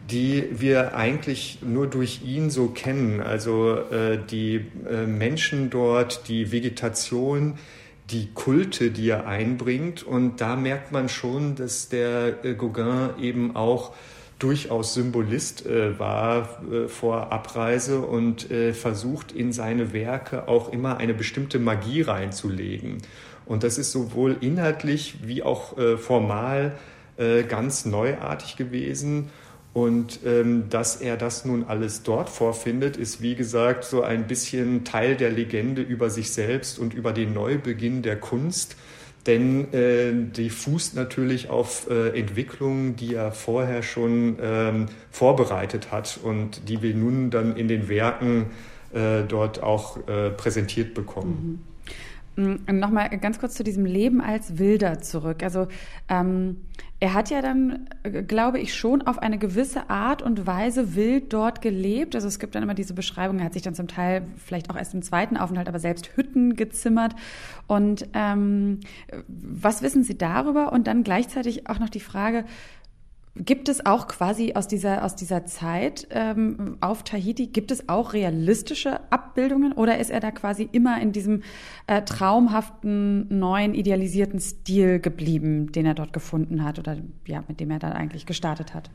H: die wir eigentlich nur durch ihn so kennen. Also äh, die äh, Menschen dort, die Vegetation, die Kulte, die er einbringt. Und da merkt man schon, dass der äh, Gauguin eben auch durchaus Symbolist äh, war äh, vor Abreise und äh, versucht in seine Werke auch immer eine bestimmte Magie reinzulegen. Und das ist sowohl inhaltlich wie auch äh, formal äh, ganz neuartig gewesen. Und ähm, dass er das nun alles dort vorfindet, ist wie gesagt so ein bisschen Teil der Legende über sich selbst und über den Neubeginn der Kunst. Denn äh, die fußt natürlich auf äh, Entwicklungen, die er vorher schon ähm, vorbereitet hat und die wir nun dann in den Werken äh, dort auch äh, präsentiert bekommen.
A: Mhm. Mm, Nochmal ganz kurz zu diesem Leben als Wilder zurück. Also ähm, er hat ja dann, äh, glaube ich, schon auf eine gewisse Art und Weise wild dort gelebt. Also es gibt dann immer diese Beschreibung, er hat sich dann zum Teil vielleicht auch erst im zweiten Aufenthalt, aber selbst Hütten gezimmert. Und ähm, was wissen Sie darüber? Und dann gleichzeitig auch noch die Frage, Gibt es auch quasi aus dieser, aus dieser Zeit ähm, auf Tahiti, gibt es auch realistische Abbildungen oder ist er da quasi immer in diesem äh, traumhaften, neuen, idealisierten Stil geblieben, den er dort gefunden hat oder ja, mit dem er dann eigentlich gestartet hat?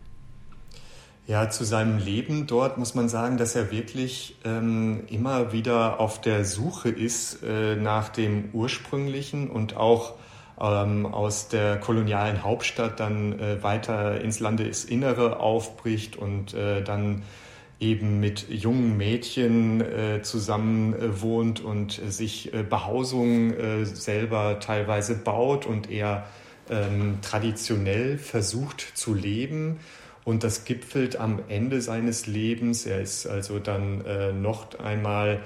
H: Ja, zu seinem Leben dort muss man sagen, dass er wirklich ähm, immer wieder auf der Suche ist äh, nach dem Ursprünglichen und auch ähm, aus der kolonialen Hauptstadt dann äh, weiter ins Landesinnere aufbricht und äh, dann eben mit jungen Mädchen äh, zusammen äh, wohnt und äh, sich äh, Behausungen äh, selber teilweise baut und eher ähm, traditionell versucht zu leben. Und das gipfelt am Ende seines Lebens. Er ist also dann äh, noch einmal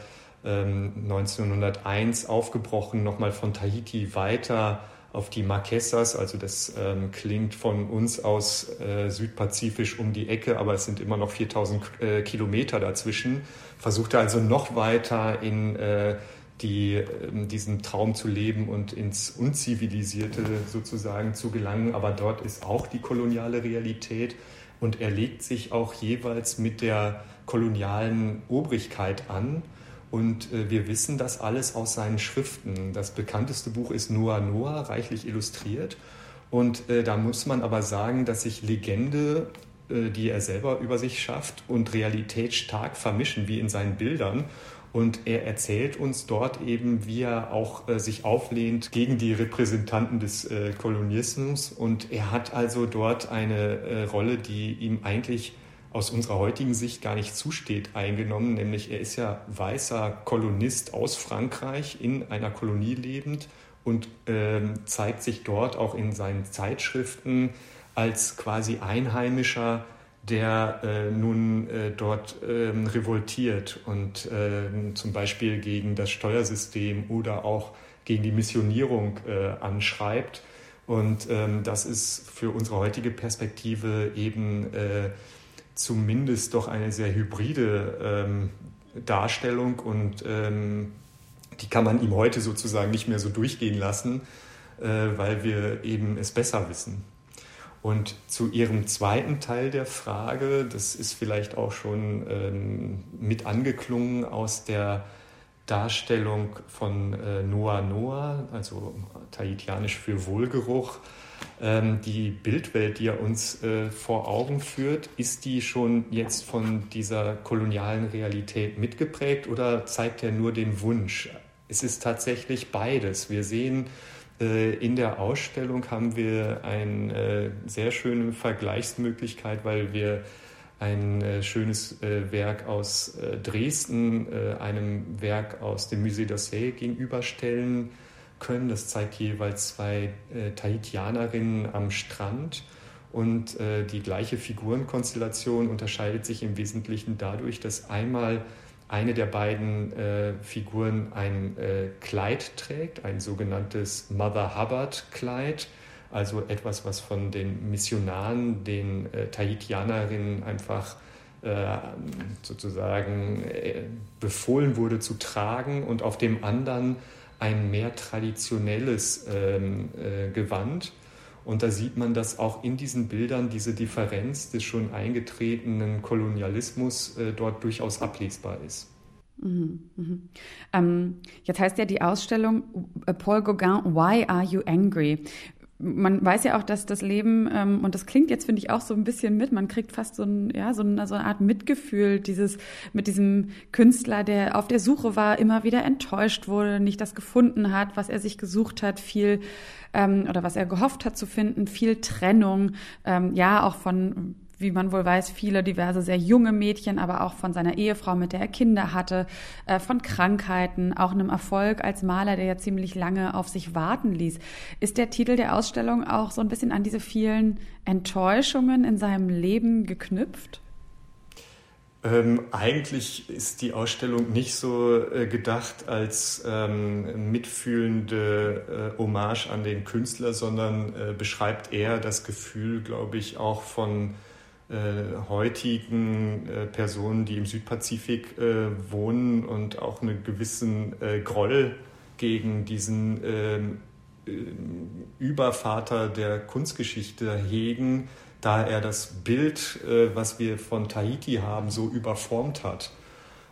H: ähm, 1901 aufgebrochen, nochmal von Tahiti weiter auf die Marquesas, also das ähm, klingt von uns aus äh, südpazifisch um die Ecke, aber es sind immer noch 4000 äh, Kilometer dazwischen, versuchte also noch weiter in äh, die, ähm, diesen Traum zu leben und ins Unzivilisierte sozusagen zu gelangen. Aber dort ist auch die koloniale Realität und er legt sich auch jeweils mit der kolonialen Obrigkeit an Und äh, wir wissen das alles aus seinen Schriften. Das bekannteste Buch ist Noah Noah, reichlich illustriert. Und äh, da muss man aber sagen, dass sich Legende, äh, die er selber über sich schafft, und Realität stark vermischen, wie in seinen Bildern. Und er erzählt uns dort eben, wie er auch äh, sich auflehnt gegen die Repräsentanten des äh, Kolonismus. Und er hat also dort eine äh, Rolle, die ihm eigentlich aus unserer heutigen Sicht gar nicht zusteht, eingenommen. Nämlich er ist ja weißer Kolonist aus Frankreich, in einer Kolonie lebend und ähm, zeigt sich dort auch in seinen Zeitschriften als quasi Einheimischer, der äh, nun äh, dort ähm, revoltiert und äh, zum Beispiel gegen das Steuersystem oder auch gegen die Missionierung äh, anschreibt. Und ähm, das ist für unsere heutige Perspektive eben äh, zumindest doch eine sehr hybride ähm, Darstellung und ähm, die kann man ihm heute sozusagen nicht mehr so durchgehen lassen, äh, weil wir eben es besser wissen. Und zu Ihrem zweiten Teil der Frage, das ist vielleicht auch schon ähm, mit angeklungen aus der Darstellung von äh, Noah Noah, also tahitianisch für Wohlgeruch. Ähm, die Bildwelt, die er uns äh, vor Augen führt, ist die schon jetzt von dieser kolonialen Realität mitgeprägt oder zeigt er nur den Wunsch? Es ist tatsächlich beides. Wir sehen äh, in der Ausstellung haben wir eine äh, sehr schöne Vergleichsmöglichkeit, weil wir ein schönes Werk aus Dresden einem Werk aus dem Musée d'Orsay gegenüberstellen können. Das zeigt jeweils zwei Tahitianerinnen am Strand. Und die gleiche Figurenkonstellation unterscheidet sich im Wesentlichen dadurch, dass einmal eine der beiden äh, Figuren ein äh, Kleid trägt, ein sogenanntes Mother Hubbard Kleid, also etwas, was von den Missionaren, den äh, Tahitianerinnen einfach äh, sozusagen äh, befohlen wurde zu tragen und auf dem anderen ein mehr traditionelles ähm, äh, Gewand und da sieht man, dass auch in diesen Bildern diese Differenz des schon eingetretenen Kolonialismus äh, dort durchaus ablesbar ist. Mhm,
A: mhm. Ähm, jetzt heißt ja die Ausstellung äh, Paul Gauguin, Why Are You Angry? Man weiß ja auch, dass das Leben, ähm, und das klingt jetzt, finde ich, auch so ein bisschen mit, man kriegt fast so, ein, ja, so, eine, so eine Art Mitgefühl, dieses mit diesem Künstler, der auf der Suche war, immer wieder enttäuscht wurde, nicht das gefunden hat, was er sich gesucht hat, viel ähm, oder was er gehofft hat zu finden, viel Trennung, ähm, ja, auch von wie man wohl weiß, viele diverse sehr junge Mädchen, aber auch von seiner Ehefrau, mit der er Kinder hatte, äh, von Krankheiten, auch einem Erfolg als Maler, der ja ziemlich lange auf sich warten ließ. Ist der Titel der Ausstellung auch so ein bisschen an diese vielen Enttäuschungen in seinem Leben geknüpft?
H: Ähm, eigentlich ist die Ausstellung nicht so äh, gedacht als ähm, mitfühlende äh, Hommage an den Künstler, sondern äh, beschreibt eher das Gefühl, glaube ich, auch von heutigen äh, Personen, die im Südpazifik äh, wohnen und auch einen gewissen äh, Groll gegen diesen ähm, äh, Übervater der Kunstgeschichte hegen, da er das Bild, äh, was wir von Tahiti haben, so überformt hat.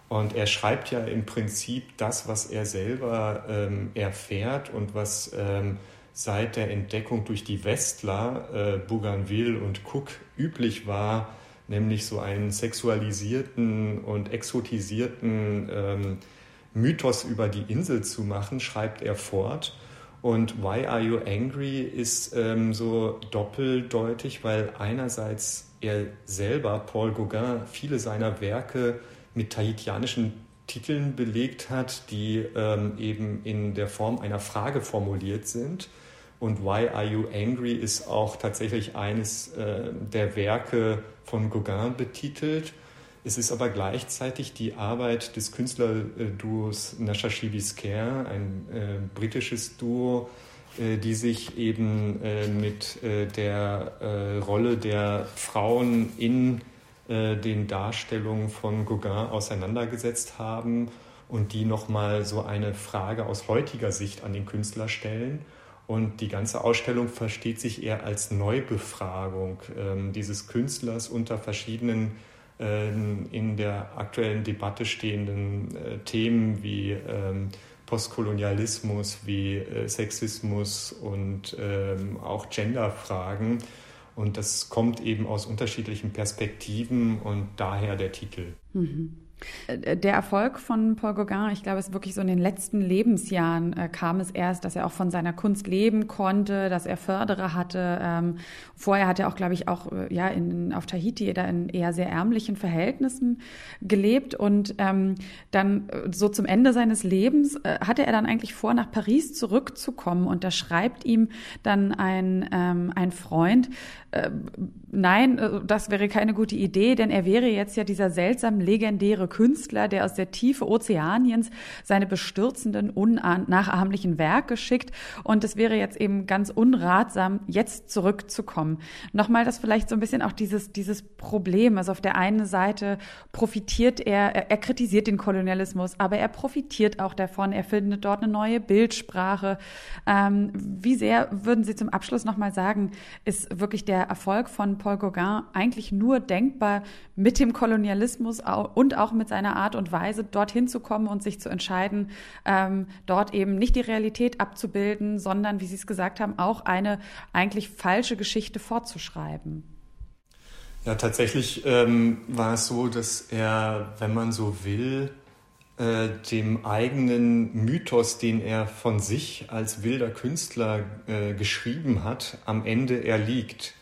H: Und er schreibt ja im Prinzip das, was er selber ähm, erfährt und was ähm, seit der Entdeckung durch die Westler, äh, Bougainville und Cook, üblich war, nämlich so einen sexualisierten und exotisierten ähm, Mythos über die Insel zu machen, schreibt er fort. Und Why Are You Angry ist ähm, so doppeldeutig, weil einerseits er selber, Paul Gauguin, viele seiner Werke mit tahitianischen Titeln belegt hat, die ähm, eben in der Form einer Frage formuliert sind und Why Are You Angry ist auch tatsächlich eines äh, der Werke von Gauguin betitelt. Es ist aber gleichzeitig die Arbeit des Künstlerduos Nashashibi Scare, ein äh, britisches Duo, äh, die sich eben äh, mit äh, der äh, Rolle der Frauen in den Darstellungen von Gauguin auseinandergesetzt haben und die nochmal so eine Frage aus heutiger Sicht an den Künstler stellen. Und die ganze Ausstellung versteht sich eher als Neubefragung ähm, dieses Künstlers unter verschiedenen ähm, in der aktuellen Debatte stehenden äh, Themen wie ähm, Postkolonialismus, wie äh, Sexismus und ähm, auch Genderfragen. Und das kommt eben aus unterschiedlichen Perspektiven und daher der Titel. Mhm.
A: Äh, der Erfolg von Paul Gauguin, ich glaube, es ist wirklich so in den letzten Lebensjahren äh, kam es erst, dass er auch von seiner Kunst leben konnte, dass er Förderer hatte. Ähm, vorher hat er auch, glaube ich, auch äh, ja in, auf Tahiti da in eher sehr ärmlichen Verhältnissen gelebt und ähm, dann äh, so zum Ende seines Lebens äh, hatte er dann eigentlich vor, nach Paris zurückzukommen und da schreibt ihm dann ein, ähm, ein Freund, äh, nein, äh, das wäre keine gute Idee, denn er wäre jetzt ja dieser seltsam legendäre Künstler, der aus der Tiefe Ozeaniens seine bestürzenden, unnachahmlichen Werke schickt. Und es wäre jetzt eben ganz unratsam, jetzt zurückzukommen. Nochmal das vielleicht so ein bisschen auch dieses, dieses Problem. Also auf der einen Seite profitiert er, er, er kritisiert den Kolonialismus, aber er profitiert auch davon. Er findet dort eine neue Bildsprache. Ähm, wie sehr würden Sie zum Abschluss nochmal sagen, ist wirklich der Erfolg von Paul Gauguin eigentlich nur denkbar mit dem Kolonialismus und auch mit seiner Art und Weise, dorthin zu kommen und sich zu entscheiden, ähm, dort eben nicht die Realität abzubilden, sondern, wie Sie es gesagt haben, auch eine eigentlich falsche Geschichte fortzuschreiben.
H: Ja, tatsächlich ähm, war es so, dass er, wenn man so will, äh, dem eigenen Mythos, den er von sich als wilder Künstler äh, geschrieben hat, am Ende erliegt.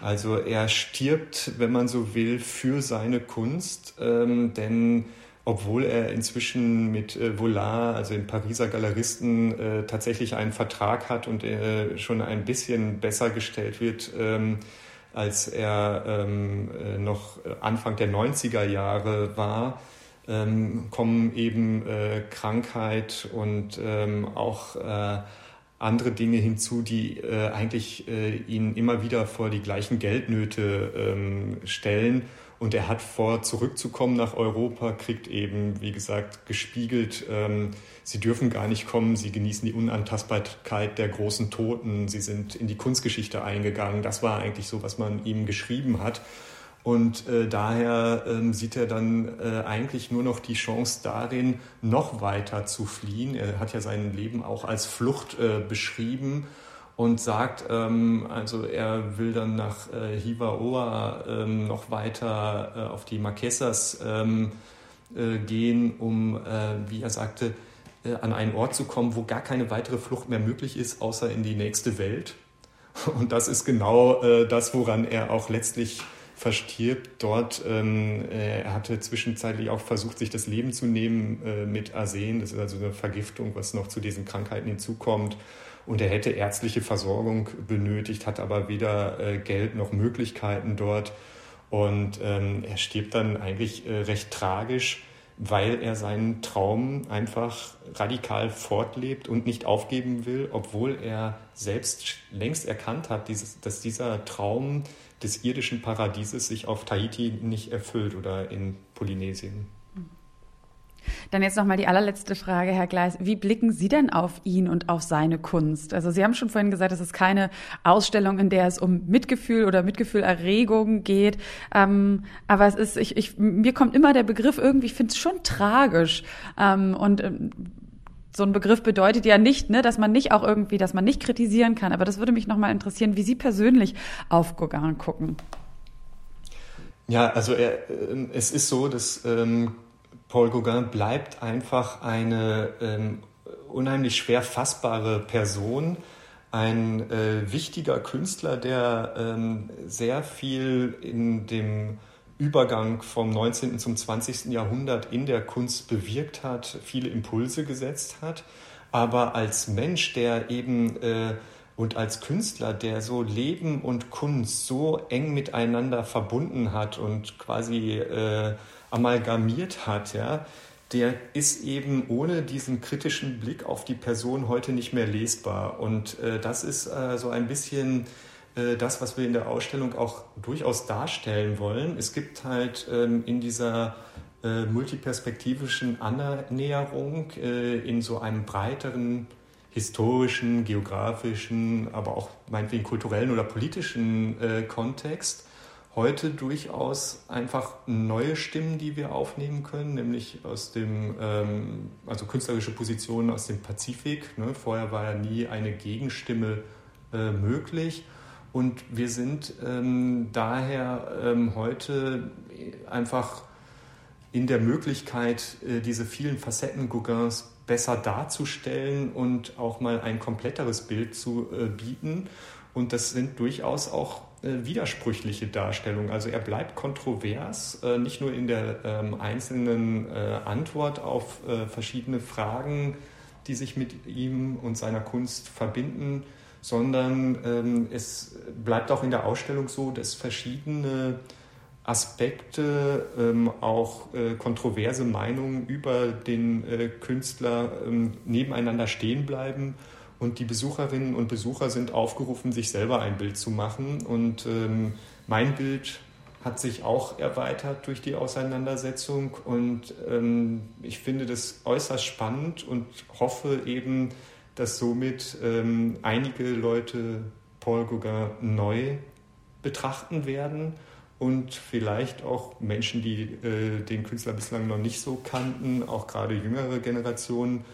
H: Also er stirbt, wenn man so will, für seine Kunst, ähm, denn obwohl er inzwischen mit äh, Vollard, also den Pariser Galeristen, äh, tatsächlich einen Vertrag hat und äh, schon ein bisschen besser gestellt wird, ähm, als er ähm, äh, noch Anfang der 90er Jahre war, ähm, kommen eben äh, Krankheit und ähm, auch äh, andere Dinge hinzu, die äh, eigentlich äh, ihn immer wieder vor die gleichen Geldnöte ähm, stellen. Und er hat vor, zurückzukommen nach Europa, kriegt eben, wie gesagt, gespiegelt, ähm, sie dürfen gar nicht kommen, sie genießen die Unantastbarkeit der großen Toten, sie sind in die Kunstgeschichte eingegangen. Das war eigentlich so, was man ihm geschrieben hat. Und äh, daher ähm, sieht er dann äh, eigentlich nur noch die Chance darin, noch weiter zu fliehen. Er hat ja sein Leben auch als Flucht äh, beschrieben und sagt, ähm, also er will dann nach äh, Hivaoa ähm, noch weiter äh, auf die Marquesas ähm, äh, gehen, um, äh, wie er sagte, äh, an einen Ort zu kommen, wo gar keine weitere Flucht mehr möglich ist, außer in die nächste Welt. Und das ist genau äh, das, woran er auch letztlich verstirbt dort. Ähm, äh, er hatte zwischenzeitlich auch versucht, sich das Leben zu nehmen äh, mit Arsen. Das ist also eine Vergiftung, was noch zu diesen Krankheiten hinzukommt. Und er hätte ärztliche Versorgung benötigt, hat aber weder äh, Geld noch Möglichkeiten dort. Und ähm, er stirbt dann eigentlich äh, recht tragisch, weil er seinen Traum einfach radikal fortlebt und nicht aufgeben will, obwohl er selbst längst erkannt hat, dieses, dass dieser Traum des irdischen Paradieses sich auf Tahiti nicht erfüllt oder in Polynesien.
A: Dann jetzt nochmal die allerletzte Frage, Herr Gleis. Wie blicken Sie denn auf ihn und auf seine Kunst? Also Sie haben schon vorhin gesagt, es ist keine Ausstellung, in der es um Mitgefühl oder Mitgefühlerregung geht. Ähm, aber es ist, ich, ich, mir kommt immer der Begriff irgendwie, ich finde es schon tragisch. Ähm, und ähm, so ein Begriff bedeutet ja nicht, ne, dass man nicht auch irgendwie, dass man nicht kritisieren kann. Aber das würde mich nochmal interessieren, wie Sie persönlich auf Gauguin gucken.
H: Ja, also er, äh, es ist so, dass ähm, Paul Gauguin bleibt einfach eine ähm, unheimlich schwer fassbare Person, ein äh, wichtiger Künstler, der ähm, sehr viel in dem Übergang vom 19. zum 20. Jahrhundert in der Kunst bewirkt hat, viele Impulse gesetzt hat, aber als Mensch, der eben äh, und als Künstler, der so Leben und Kunst so eng miteinander verbunden hat und quasi äh, amalgamiert hat, ja, der ist eben ohne diesen kritischen Blick auf die Person heute nicht mehr lesbar. Und äh, das ist äh, so ein bisschen das, was wir in der Ausstellung auch durchaus darstellen wollen. Es gibt halt ähm, in dieser äh, multiperspektivischen Annäherung äh, in so einem breiteren historischen, geografischen, aber auch meinetwegen kulturellen oder politischen Kontext heute durchaus einfach neue Stimmen, die wir aufnehmen können, nämlich aus dem, ähm, also künstlerische Positionen aus dem Pazifik. Ne? Vorher war ja nie eine Gegenstimme äh, möglich. Und wir sind ähm, daher ähm, heute einfach in der Möglichkeit, äh, diese vielen Facetten Gauguins besser darzustellen und auch mal ein kompletteres Bild zu äh, bieten. Und das sind durchaus auch äh, widersprüchliche Darstellungen. Also er bleibt kontrovers, äh, nicht nur in der ähm, einzelnen äh, Antwort auf äh, verschiedene Fragen, die sich mit ihm und seiner Kunst verbinden, sondern ähm, es bleibt auch in der Ausstellung so, dass verschiedene Aspekte, ähm, auch äh, kontroverse Meinungen über den äh, Künstler ähm, nebeneinander stehen bleiben. Und die Besucherinnen und Besucher sind aufgerufen, sich selber ein Bild zu machen. Und ähm, mein Bild hat sich auch erweitert durch die Auseinandersetzung. Und ähm, ich finde das äußerst spannend und hoffe eben, dass somit ähm, einige Leute Paul Gauguin neu betrachten werden und vielleicht auch Menschen, die äh, den Künstler bislang noch nicht so kannten, auch gerade jüngere Generationen,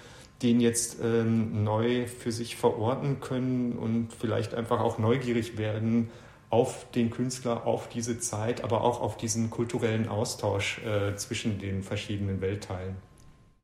H: den jetzt ähm, neu für sich verorten können und vielleicht einfach auch neugierig werden auf den Künstler, auf diese Zeit, aber auch auf diesen kulturellen Austausch äh, zwischen den verschiedenen Weltteilen.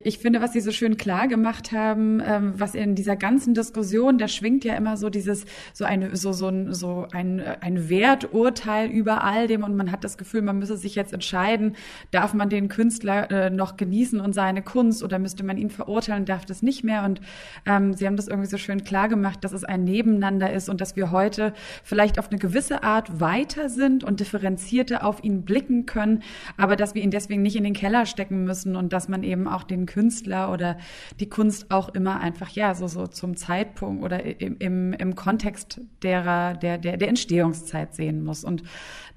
A: Ich finde, was Sie so schön klar gemacht haben, ähm, was in dieser ganzen Diskussion, da schwingt ja immer so dieses, so eine, so, so ein, so ein, ein Werturteil über all dem und man hat das Gefühl, man müsse sich jetzt entscheiden, darf man den Künstler äh, noch genießen und seine Kunst oder müsste man ihn verurteilen, darf das nicht mehr? Und ähm, Sie haben das irgendwie so schön klar gemacht, dass es ein Nebeneinander ist und dass wir heute vielleicht auf eine gewisse Art weiter sind und differenzierter auf ihn blicken können, aber dass wir ihn deswegen nicht in den Keller stecken müssen und dass man eben auch den Künstler oder die Kunst auch immer einfach, ja, so, so zum Zeitpunkt oder im, im, im Kontext derer, der, der, der Entstehungszeit sehen muss. Und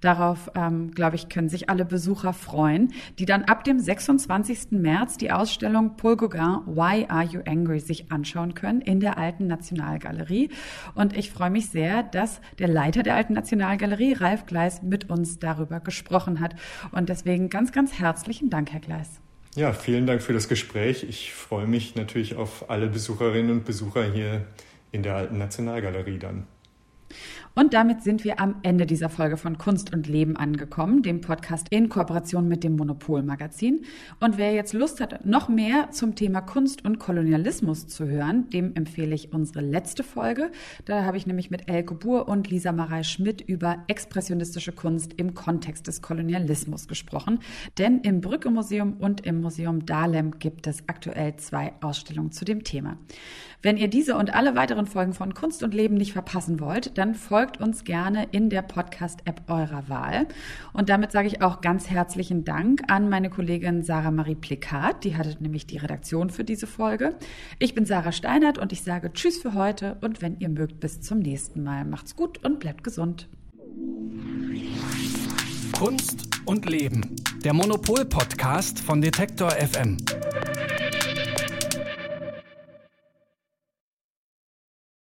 A: darauf, ähm, glaube ich, können sich alle Besucher freuen, die dann ab dem 26. März die Ausstellung Paul Gauguin, Why Are You Angry, sich anschauen können in der Alten Nationalgalerie. Und ich freue mich sehr, dass der Leiter der Alten Nationalgalerie, Ralf Gleis, mit uns darüber gesprochen hat. Und deswegen ganz, ganz herzlichen Dank, Herr Gleis.
H: Ja, vielen Dank für das Gespräch. Ich freue mich natürlich auf alle Besucherinnen und Besucher hier in der Alten Nationalgalerie dann.
A: Und damit sind wir am Ende dieser Folge von Kunst und Leben angekommen, dem Podcast in Kooperation mit dem Monopol Magazin. Und wer jetzt Lust hat, noch mehr zum Thema Kunst und Kolonialismus zu hören, dem empfehle ich unsere letzte Folge. Da habe ich nämlich mit Elke Buhr und Lisa Marei Schmidt über expressionistische Kunst im Kontext des Kolonialismus gesprochen. Denn im Brücke Museum und im Museum Dahlem gibt es aktuell zwei Ausstellungen zu dem Thema. Wenn ihr diese und alle weiteren Folgen von Kunst und Leben nicht verpassen wollt, dann folgt uns gerne in der Podcast-App eurer Wahl. Und damit sage ich auch ganz herzlichen Dank an meine Kollegin Sarah Marie Plikat, die hatte nämlich die Redaktion für diese Folge. Ich bin Sarah Steinert und ich sage Tschüss für heute und wenn ihr mögt, bis zum nächsten Mal. Macht's gut und bleibt gesund.
B: Kunst und Leben. Der Monopol-Podcast von Detektor FM.